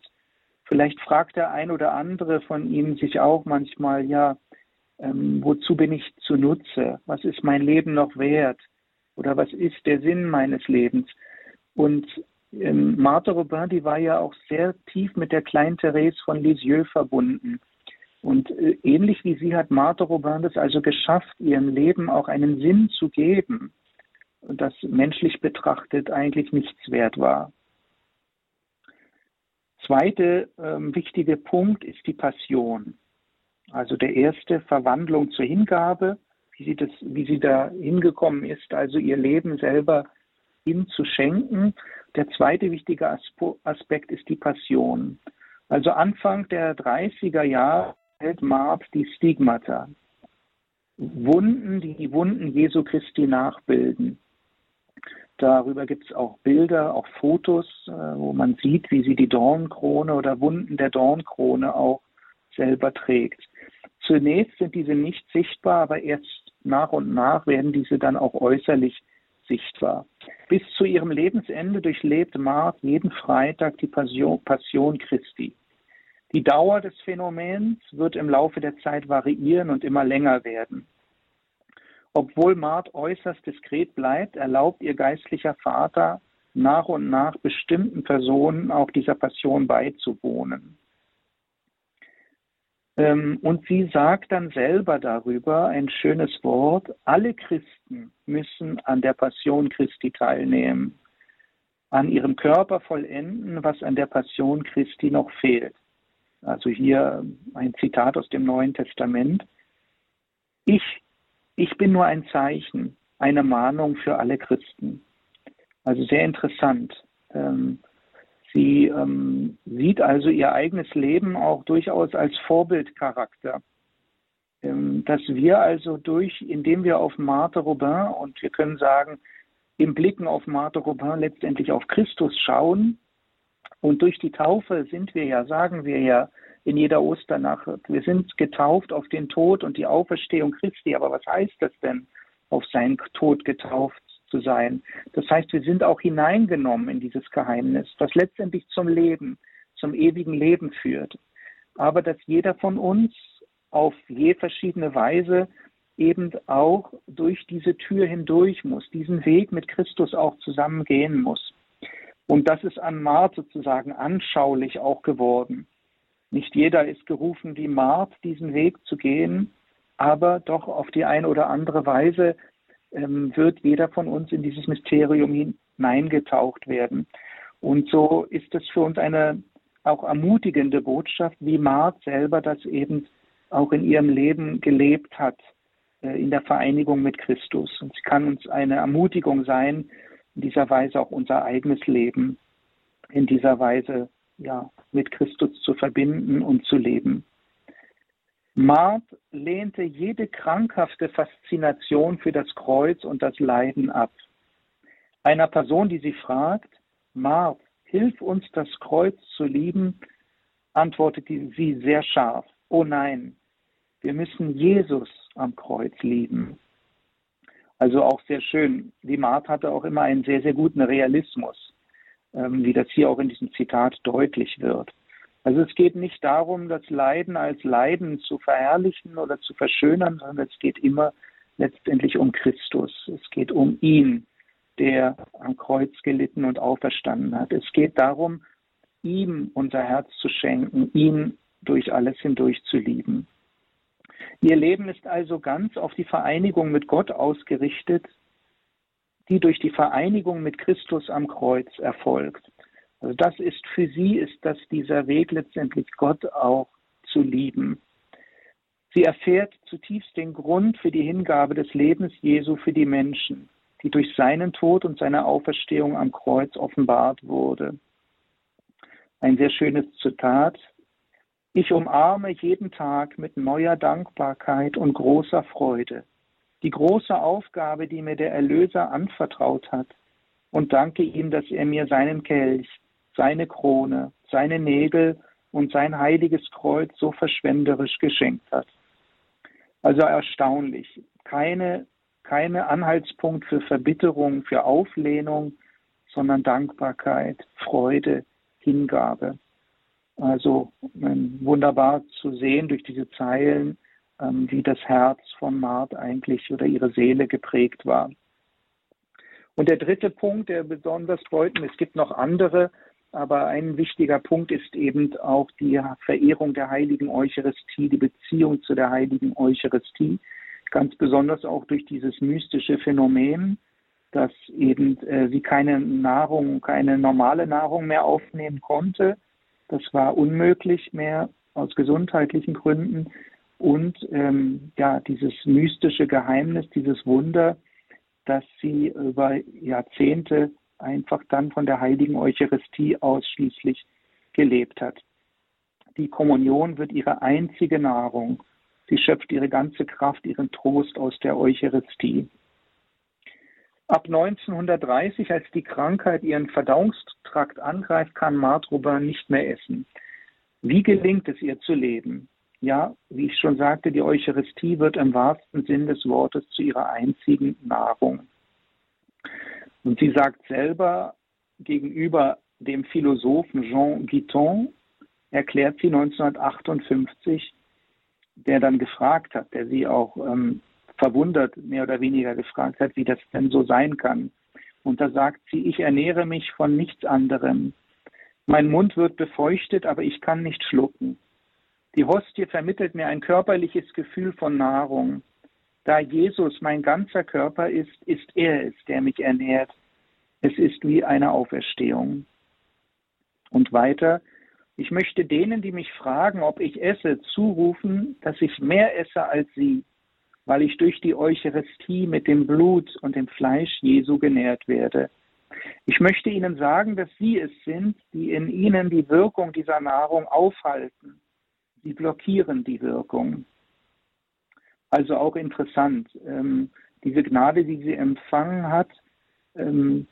Vielleicht fragt der ein oder andere von Ihnen sich auch manchmal, ja, ähm, wozu bin ich zunutze? Was ist mein Leben noch wert? Oder was ist der Sinn meines Lebens? Und ähm, Martha Robin, die war ja auch sehr tief mit der kleinen Therese von Lisieux verbunden. Und äh, ähnlich wie sie hat Martha Robin das also geschafft, ihrem Leben auch einen Sinn zu geben, das menschlich betrachtet eigentlich nichts wert war. Zweite ähm, wichtige Punkt ist die Passion. Also der erste Verwandlung zur Hingabe, wie sie, das, wie sie da hingekommen ist, also ihr Leben selber ihm zu schenken. Der zweite wichtige Aspekt ist die Passion. Also Anfang der 30er Jahre hält Mart die Stigmata. Wunden, die die Wunden Jesu Christi nachbilden. Darüber gibt es auch Bilder, auch Fotos, äh, wo man sieht, wie sie die Dornkrone oder Wunden der Dornkrone auch selber trägt. Zunächst sind diese nicht sichtbar, aber erst nach und nach werden diese dann auch äußerlich sichtbar. Bis zu ihrem Lebensende durchlebt Mart jeden Freitag die Passion, Passion Christi. Die Dauer des Phänomens wird im Laufe der Zeit variieren und immer länger werden. Obwohl Mart äußerst diskret bleibt, erlaubt ihr geistlicher Vater nach und nach bestimmten Personen auch dieser Passion beizuwohnen. Ähm, und sie sagt dann selber darüber ein schönes Wort, alle Christen müssen an der Passion Christi teilnehmen, an ihrem Körper vollenden, was an der Passion Christi noch fehlt. Also hier ein Zitat aus dem Neuen Testament. Ich, ich bin nur ein Zeichen, eine Mahnung für alle Christen. Also sehr interessant. Ähm, sie ähm, sieht also ihr eigenes Leben auch durchaus als Vorbildcharakter. Ähm, dass wir also durch, indem wir auf Marthe Robin und wir können sagen, im Blicken auf Marthe Robin letztendlich auf Christus schauen, und durch die Taufe sind wir ja, sagen wir ja in jeder Osternacht, wir sind getauft auf den Tod und die Auferstehung Christi. Aber was heißt das denn, auf seinen Tod getauft zu sein? Das heißt, wir sind auch hineingenommen in dieses Geheimnis, das letztendlich zum Leben, zum ewigen Leben führt. Aber dass jeder von uns auf je verschiedene Weise eben auch durch diese Tür hindurch muss, diesen Weg mit Christus auch zusammen gehen muss. Und das ist an Mart sozusagen anschaulich auch geworden. Nicht jeder ist gerufen, wie Mart diesen Weg zu gehen, aber doch auf die eine oder andere Weise ähm, wird jeder von uns in dieses Mysterium hineingetaucht werden. Und so ist es für uns eine, auch ermutigende Botschaft, wie Mart selber das eben auch in ihrem Leben gelebt hat, äh, in der Vereinigung mit Christus. Und sie kann uns eine Ermutigung sein, in dieser Weise auch unser eigenes Leben in dieser Weise ja, mit Christus zu verbinden und zu leben. Mart lehnte jede krankhafte Faszination für das Kreuz und das Leiden ab. Einer Person, die sie fragt, Mart, hilf uns das Kreuz zu lieben, antwortet sie sehr scharf, oh nein, wir müssen Jesus am Kreuz lieben. Also auch sehr schön. Die Mart hatte auch immer einen sehr, sehr guten Realismus, ähm, wie das hier auch in diesem Zitat deutlich wird. Also es geht nicht darum, das Leiden als Leiden zu verherrlichen oder zu verschönern, sondern es geht immer letztendlich um Christus. Es geht um ihn, der am Kreuz gelitten und auferstanden hat. Es geht darum, ihm unser Herz zu schenken, ihn durch alles hindurch zu lieben. Ihr Leben ist also ganz auf die Vereinigung mit Gott ausgerichtet, die durch die Vereinigung mit Christus am Kreuz erfolgt. Also das ist für sie, ist das dieser Weg letztendlich Gott auch zu lieben. Sie erfährt zutiefst den Grund für die Hingabe des Lebens Jesu für die Menschen die durch seinen Tod und seine Auferstehung am Kreuz offenbart wurde. Ein sehr schönes Zitat. Ich umarme jeden Tag mit neuer Dankbarkeit und großer Freude die große Aufgabe, die mir der Erlöser anvertraut hat, und danke ihm, dass er mir seinen Kelch, seine Krone, seine Nägel und sein heiliges Kreuz so verschwenderisch geschenkt hat. Also erstaunlich. Keine keine Anhaltspunkt für Verbitterung, für Auflehnung, sondern Dankbarkeit, Freude, Hingabe. Also ähm, wunderbar zu sehen durch diese Zeilen, ähm, wie das Herz von Mart eigentlich oder ihre Seele geprägt war. Und der dritte Punkt, der besonders bedeutend, es gibt noch andere, aber ein wichtiger Punkt ist eben auch die Verehrung der heiligen Eucharistie, die Beziehung zu der heiligen Eucharistie ganz besonders auch durch dieses mystische Phänomen, dass eben äh, sie keine Nahrung, keine normale Nahrung mehr aufnehmen konnte. Das war unmöglich mehr aus gesundheitlichen Gründen. Und ähm, ja, dieses mystische Geheimnis, dieses Wunder, dass sie über Jahrzehnte einfach dann von der heiligen Eucharistie ausschließlich gelebt hat. Die Kommunion wird ihre einzige Nahrung. Sie schöpft ihre ganze Kraft, ihren Trost aus der Eucharistie. Ab 1930, als die Krankheit ihren Verdauungstrakt angreift, kann Martruber nicht mehr essen. Wie gelingt es ihr zu leben? Ja, wie ich schon sagte, die Eucharistie wird im wahrsten Sinn des Wortes zu ihrer einzigen Nahrung. Und sie sagt selber gegenüber dem Philosophen Jean Guiton, erklärt sie 1958, der dann gefragt hat, der sie auch ähm, verwundert mehr oder weniger gefragt hat, wie das denn so sein kann. Und da sagt sie, ich ernähre mich von nichts anderem. Mein Mund wird befeuchtet, aber ich kann nicht schlucken. Die Hostie vermittelt mir ein körperliches Gefühl von Nahrung. Da Jesus mein ganzer Körper ist, ist er es, der mich ernährt. Es ist wie eine Auferstehung. Und weiter, ich möchte denen, die mich fragen, ob ich esse, zurufen, dass ich mehr esse als sie, weil ich durch die Eucharistie mit dem Blut und dem Fleisch Jesu genährt werde. Ich möchte ihnen sagen, dass sie es sind, die in ihnen die Wirkung dieser Nahrung aufhalten. Sie blockieren die Wirkung. Also auch interessant. Ähm, diese Gnade, die sie empfangen hat, ähm,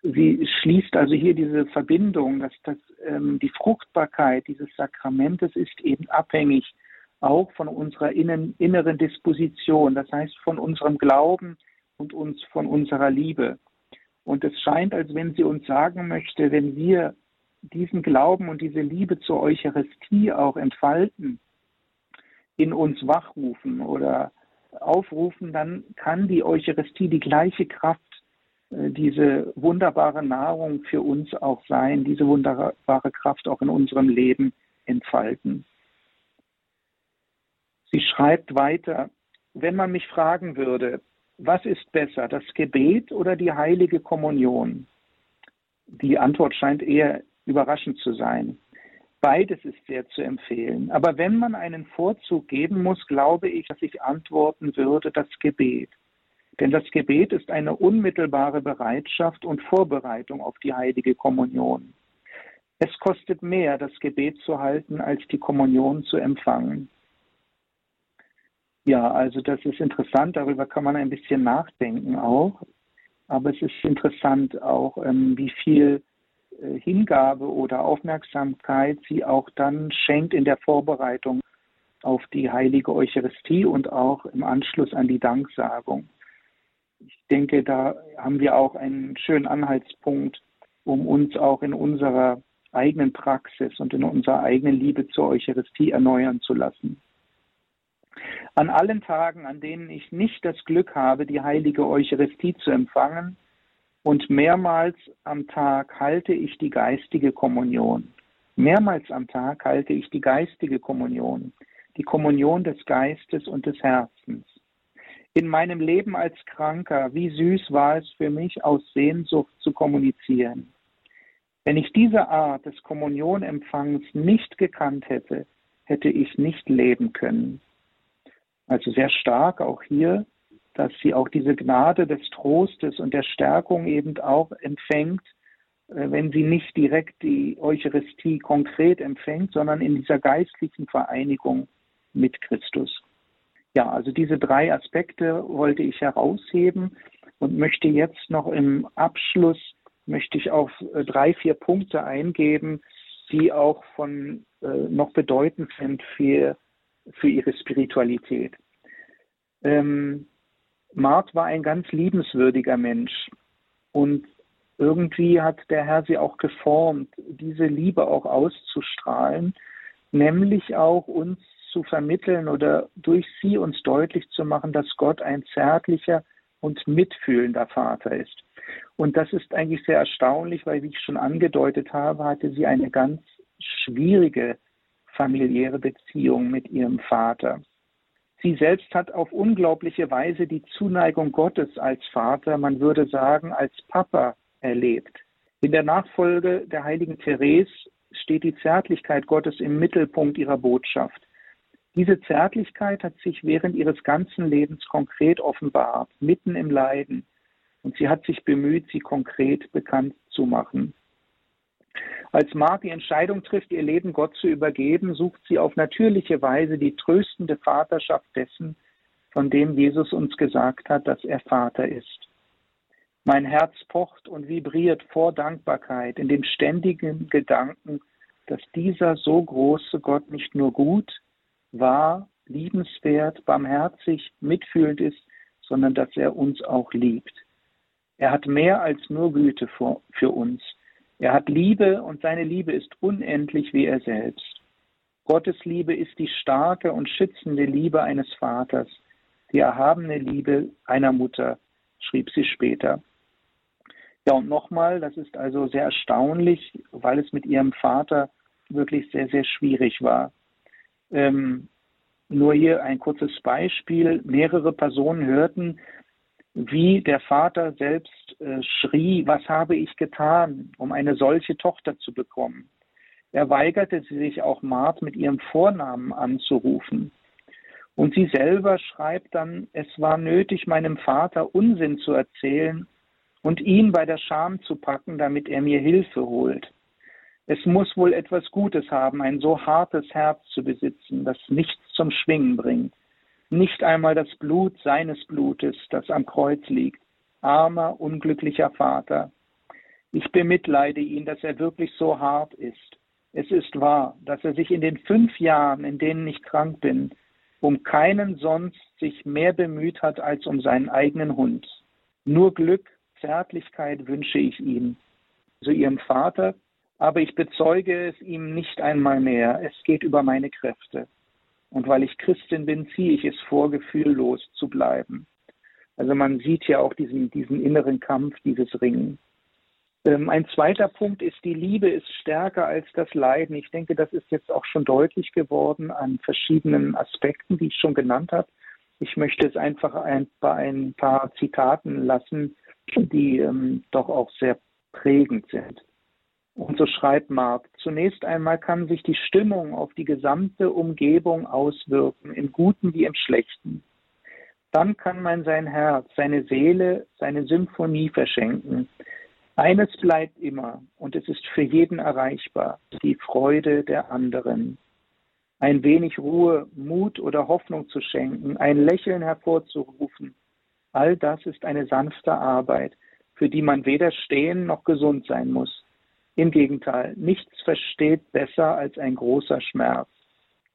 sie schließt also hier diese Verbindung, dass das, ähm, die Fruchtbarkeit dieses Sakramentes ist eben abhängig auch von unserer innen, inneren Disposition, das heißt von unserem Glauben und uns von unserer Liebe. Und es scheint, als wenn sie uns sagen möchte, wenn wir diesen Glauben und diese Liebe zur Eucharistie auch entfalten, in uns wachrufen oder aufrufen, dann kann die Eucharistie die gleiche Kraft äh, diese wunderbare Nahrung für uns auch sein, diese wunderbare Kraft auch in unserem Leben entfalten. Sie schreibt weiter, wenn man mich fragen würde, was ist besser, das Gebet oder die heilige Kommunion? Die Antwort scheint eher überraschend zu sein. Beides ist sehr zu empfehlen. Aber wenn man einen Vorzug geben muss, glaube ich, dass ich antworten würde, das Gebet. Denn das Gebet ist eine unmittelbare Bereitschaft und Vorbereitung auf die heilige Kommunion. Es kostet mehr, das Gebet zu halten, als die Kommunion zu empfangen. Ja, also das ist interessant, darüber kann man ein bisschen nachdenken auch. Aber es ist interessant auch, ähm, wie viel Hingabe oder Aufmerksamkeit sie auch dann schenkt in der Vorbereitung auf die heilige Eucharistie und auch im Anschluss an die Danksagung. Ich denke, da haben wir auch einen schönen Anhaltspunkt, um uns auch in unserer eigenen Praxis und in unserer eigenen Liebe zur Eucharistie erneuern zu lassen. An allen Tagen, an denen ich nicht das Glück habe, die heilige Eucharistie zu empfangen, und mehrmals am Tag halte ich die geistige Kommunion. Mehrmals am Tag halte ich die geistige Kommunion, die Kommunion des Geistes und des Herzens. In meinem Leben als Kranker, wie süß war es für mich, aus Sehnsucht zu kommunizieren. Wenn ich diese Art des Kommunionempfangs nicht gekannt hätte, hätte ich nicht leben können. Also sehr stark auch hier dass sie auch diese Gnade des Trostes und der Stärkung eben auch empfängt, äh, wenn sie nicht direkt die Eucharistie konkret empfängt, sondern in dieser geistlichen Vereinigung mit Christus. Ja, also diese drei Aspekte wollte ich herausheben und möchte jetzt noch im Abschluss möchte ich auf äh, drei, vier Punkte eingeben, die auch von äh, noch bedeutend sind für, für ihre Spiritualität. Ähm, Mart war ein ganz liebenswürdiger Mensch und irgendwie hat der Herr sie auch geformt, diese Liebe auch auszustrahlen, nämlich auch uns zu vermitteln oder durch sie uns deutlich zu machen, dass Gott ein zärtlicher und mitfühlender Vater ist. Und das ist eigentlich sehr erstaunlich, weil, wie ich schon angedeutet habe, hatte sie eine ganz schwierige familiäre Beziehung mit ihrem Vater. Sie selbst hat auf unglaubliche Weise die Zuneigung Gottes als Vater, man würde sagen als Papa erlebt. In der Nachfolge der heiligen Therese steht die Zärtlichkeit Gottes im Mittelpunkt ihrer Botschaft. Diese Zärtlichkeit hat sich während ihres ganzen Lebens konkret offenbart, mitten im Leiden, und sie hat sich bemüht, sie konkret bekannt zu machen. Als Mark die Entscheidung trifft, ihr Leben Gott zu übergeben, sucht sie auf natürliche Weise die tröstende Vaterschaft dessen, von dem Jesus uns gesagt hat, dass er Vater ist. Mein Herz pocht und vibriert vor Dankbarkeit in dem ständigen Gedanken, dass dieser so große Gott nicht nur gut, wahr, liebenswert, barmherzig, mitfühlend ist, sondern dass er uns auch liebt. Er hat mehr als nur Güte für uns. Er hat Liebe und seine Liebe ist unendlich wie er selbst. Gottes Liebe ist die starke und schützende Liebe eines Vaters, die erhabene Liebe einer Mutter, schrieb sie später. Ja, und nochmal, das ist also sehr erstaunlich, weil es mit ihrem Vater wirklich sehr, sehr schwierig war. Ähm, nur hier ein kurzes Beispiel. Mehrere Personen hörten, wie der Vater selbst äh, schrie, was habe ich getan, um eine solche Tochter zu bekommen. Er weigerte sich auch Mart mit ihrem Vornamen anzurufen. Und sie selber schreibt dann, es war nötig, meinem Vater Unsinn zu erzählen und ihn bei der Scham zu packen, damit er mir Hilfe holt. Es muss wohl etwas Gutes haben, ein so hartes Herz zu besitzen, das nichts zum Schwingen bringt nicht einmal das Blut seines Blutes, das am Kreuz liegt. Armer, unglücklicher Vater. Ich bemitleide ihn, dass er wirklich so hart ist. Es ist wahr, dass er sich in den fünf Jahren, in denen ich krank bin, um keinen sonst sich mehr bemüht hat als um seinen eigenen Hund. Nur Glück, Zärtlichkeit wünsche ich ihm, so ihrem Vater, aber ich bezeuge es ihm nicht einmal mehr, es geht über meine Kräfte. Und weil ich Christin bin, ziehe ich es vor, gefühllos zu bleiben. Also man sieht ja auch diesen, diesen inneren Kampf, dieses Ringen. Ähm, ein zweiter Punkt ist, die Liebe ist stärker als das Leiden. Ich denke, das ist jetzt auch schon deutlich geworden an verschiedenen Aspekten, die ich schon genannt habe. Ich möchte es einfach ein, bei ein paar Zitaten lassen, die ähm, doch auch sehr prägend sind. Und so schreibt Mark, zunächst einmal kann sich die Stimmung auf die gesamte Umgebung auswirken, im Guten wie im Schlechten. Dann kann man sein Herz, seine Seele, seine Symphonie verschenken. Eines bleibt immer, und es ist für jeden erreichbar, die Freude der anderen. Ein wenig Ruhe, Mut oder Hoffnung zu schenken, ein Lächeln hervorzurufen, all das ist eine sanfte Arbeit, für die man weder stehen noch gesund sein muss. Im Gegenteil, nichts versteht besser als ein großer Schmerz.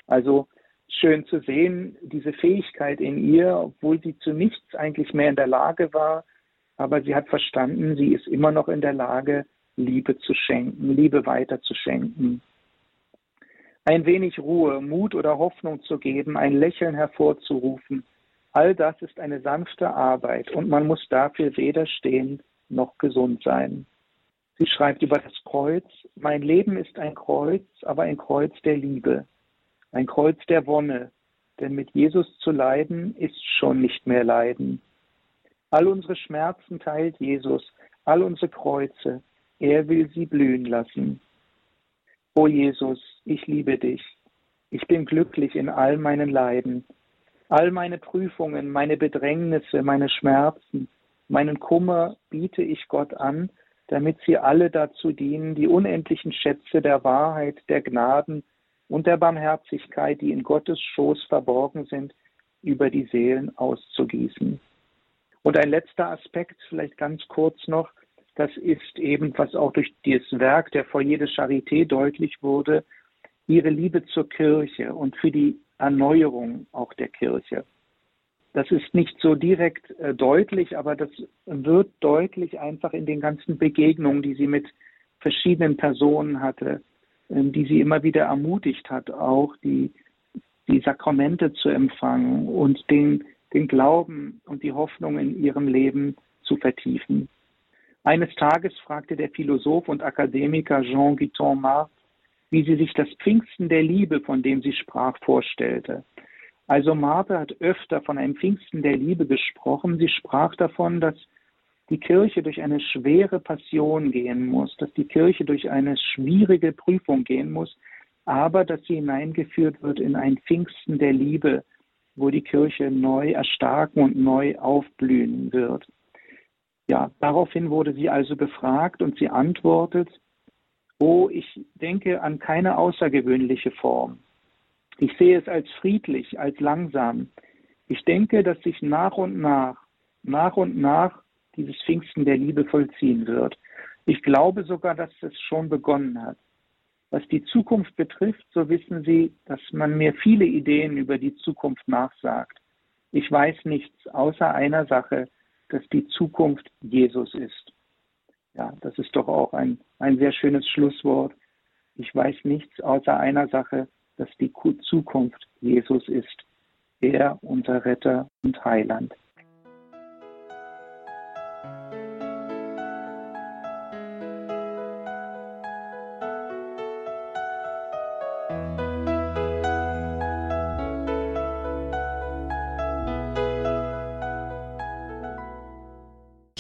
Also schön zu sehen, diese Fähigkeit in ihr, obwohl sie zu nichts eigentlich mehr in der Lage war, aber sie hat verstanden, sie ist immer noch in der Lage, Liebe zu schenken, Liebe weiterzuschenken. Ein wenig Ruhe, Mut oder Hoffnung zu geben, ein Lächeln hervorzurufen, all das ist eine sanfte Arbeit und man muss dafür weder stehen noch gesund sein. Sie schreibt über das Kreuz, mein Leben ist ein Kreuz, aber ein Kreuz der Liebe, ein Kreuz der Wonne, denn mit Jesus zu leiden ist schon nicht mehr Leiden. All unsere Schmerzen teilt Jesus, all unsere Kreuze, er will sie blühen lassen. O Jesus, ich liebe dich. Ich bin glücklich in all meinen Leiden. All meine Prüfungen, meine Bedrängnisse, meine Schmerzen, meinen Kummer biete ich Gott an, damit sie alle dazu dienen, die unendlichen Schätze der Wahrheit, der Gnaden und der Barmherzigkeit, die in Gottes Schoß verborgen sind, über die Seelen auszugießen. Und ein letzter Aspekt, vielleicht ganz kurz noch, das ist eben, was auch durch das Werk der Foyer de Charité deutlich wurde, ihre Liebe zur Kirche und für die Erneuerung auch der Kirche. Das ist nicht so direkt äh, deutlich, aber das wird deutlich einfach in den ganzen Begegnungen, die sie mit verschiedenen Personen hatte, äh, die sie immer wieder ermutigt hat, auch die, die Sakramente zu empfangen und den, den Glauben und die Hoffnung in ihrem Leben zu vertiefen. Eines Tages fragte der Philosoph und Akademiker Jean Guiton Marx, wie sie sich das Pfingsten der Liebe, von dem sie sprach, vorstellte. Also Martha hat öfter von einem Pfingsten der Liebe gesprochen. Sie sprach davon, dass die Kirche durch eine schwere Passion gehen muss, dass die Kirche durch eine schwierige Prüfung gehen muss, aber dass sie hineingeführt wird in ein Pfingsten der Liebe, wo die Kirche neu erstarken und neu aufblühen wird. Ja, daraufhin wurde sie also befragt und sie antwortet, oh, ich denke an keine außergewöhnliche Form. Ich sehe es als friedlich, als langsam. Ich denke, dass sich nach und nach, nach und nach dieses Pfingsten der Liebe vollziehen wird. Ich glaube sogar, dass es schon begonnen hat. Was die Zukunft betrifft, so wissen Sie, dass man mir viele Ideen über die Zukunft nachsagt. Ich weiß nichts außer einer Sache, dass die Zukunft Jesus ist. Ja, das ist doch auch ein, ein sehr schönes Schlusswort. Ich weiß nichts außer einer Sache, dass die Zukunft Jesus ist, er unser Retter und Heiland.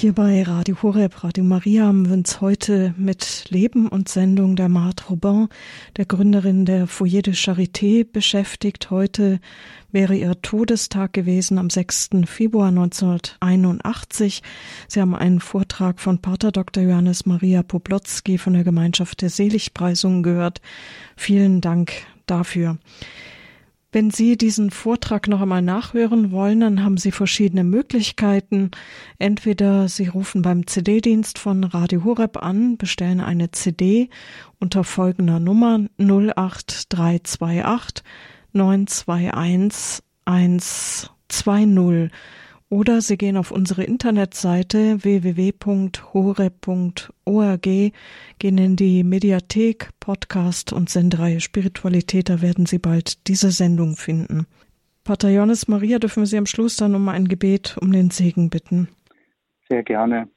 Hier bei Radio Horeb, Radio Maria haben wir uns heute mit Leben und Sendung der Marthe Robin, der Gründerin der Foyer de Charité, beschäftigt. Heute wäre ihr Todestag gewesen am 6. Februar 1981. Sie haben einen Vortrag von Pater Dr. Johannes Maria Poblotzki von der Gemeinschaft der Seligpreisung gehört. Vielen Dank dafür. Wenn Sie diesen Vortrag noch einmal nachhören wollen, dann haben Sie verschiedene Möglichkeiten. Entweder Sie rufen beim CD-Dienst von Radio Horeb an, bestellen eine CD unter folgender Nummer 08328 921 120 oder Sie gehen auf unsere Internetseite www.hore.org, gehen in die Mediathek, Podcast und Sendereihe Spiritualität, da werden Sie bald diese Sendung finden. Pater Johannes Maria, dürfen wir Sie am Schluss dann um ein Gebet um den Segen bitten? Sehr gerne.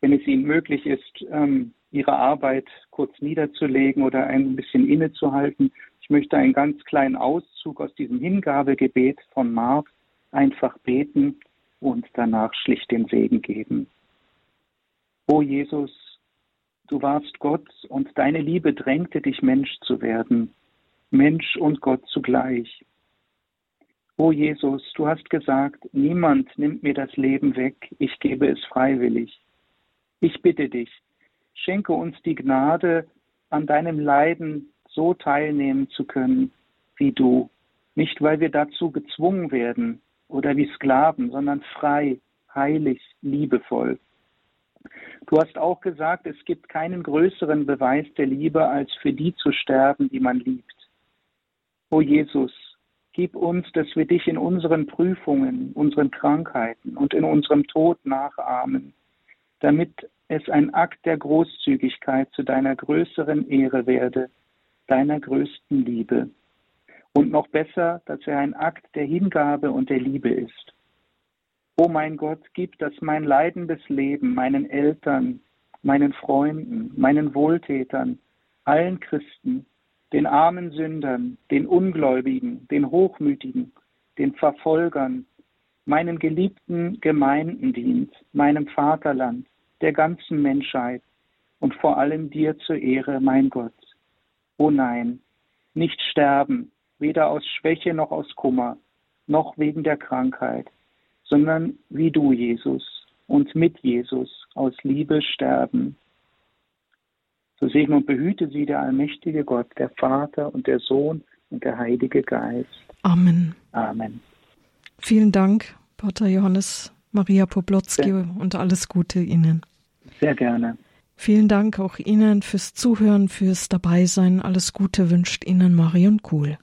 Wenn es Ihnen möglich ist, ähm, Ihre Arbeit kurz niederzulegen oder ein bisschen innezuhalten, ich möchte einen ganz kleinen Auszug aus diesem Hingabegebet von Mark einfach beten und danach schlicht den Segen geben. O Jesus, Du warst Gott und deine Liebe drängte dich, Mensch zu werden, Mensch und Gott zugleich. O Jesus, du hast gesagt, niemand nimmt mir das Leben weg, ich gebe es freiwillig. Ich bitte dich, schenke uns die Gnade, an deinem Leiden so teilnehmen zu können wie du, nicht weil wir dazu gezwungen werden oder wie Sklaven, sondern frei, heilig, liebevoll. Du hast auch gesagt, es gibt keinen größeren Beweis der Liebe, als für die zu sterben, die man liebt. O Jesus, gib uns, dass wir dich in unseren Prüfungen, unseren Krankheiten und in unserem Tod nachahmen, damit es ein Akt der Großzügigkeit zu deiner größeren Ehre werde, deiner größten Liebe. Und noch besser, dass er ein Akt der Hingabe und der Liebe ist. O mein Gott, gib, dass mein leidendes Leben meinen Eltern, meinen Freunden, meinen Wohltätern, allen Christen, den armen Sündern, den Ungläubigen, den Hochmütigen, den Verfolgern, meinen geliebten Gemeinden dient, meinem Vaterland, der ganzen Menschheit und vor allem dir zur Ehre, mein Gott. O nein, nicht sterben, weder aus Schwäche noch aus Kummer, noch wegen der Krankheit, sondern wie du, Jesus, und mit Jesus aus Liebe sterben. So segne und behüte sie der allmächtige Gott, der Vater und der Sohn und der Heilige Geist. Amen. Amen. Vielen Dank, Pater Johannes Maria Poblotzki ja. und alles Gute Ihnen. Sehr gerne. Vielen Dank auch Ihnen fürs Zuhören, fürs Dabeisein. Alles Gute wünscht Ihnen Marion Kuhl.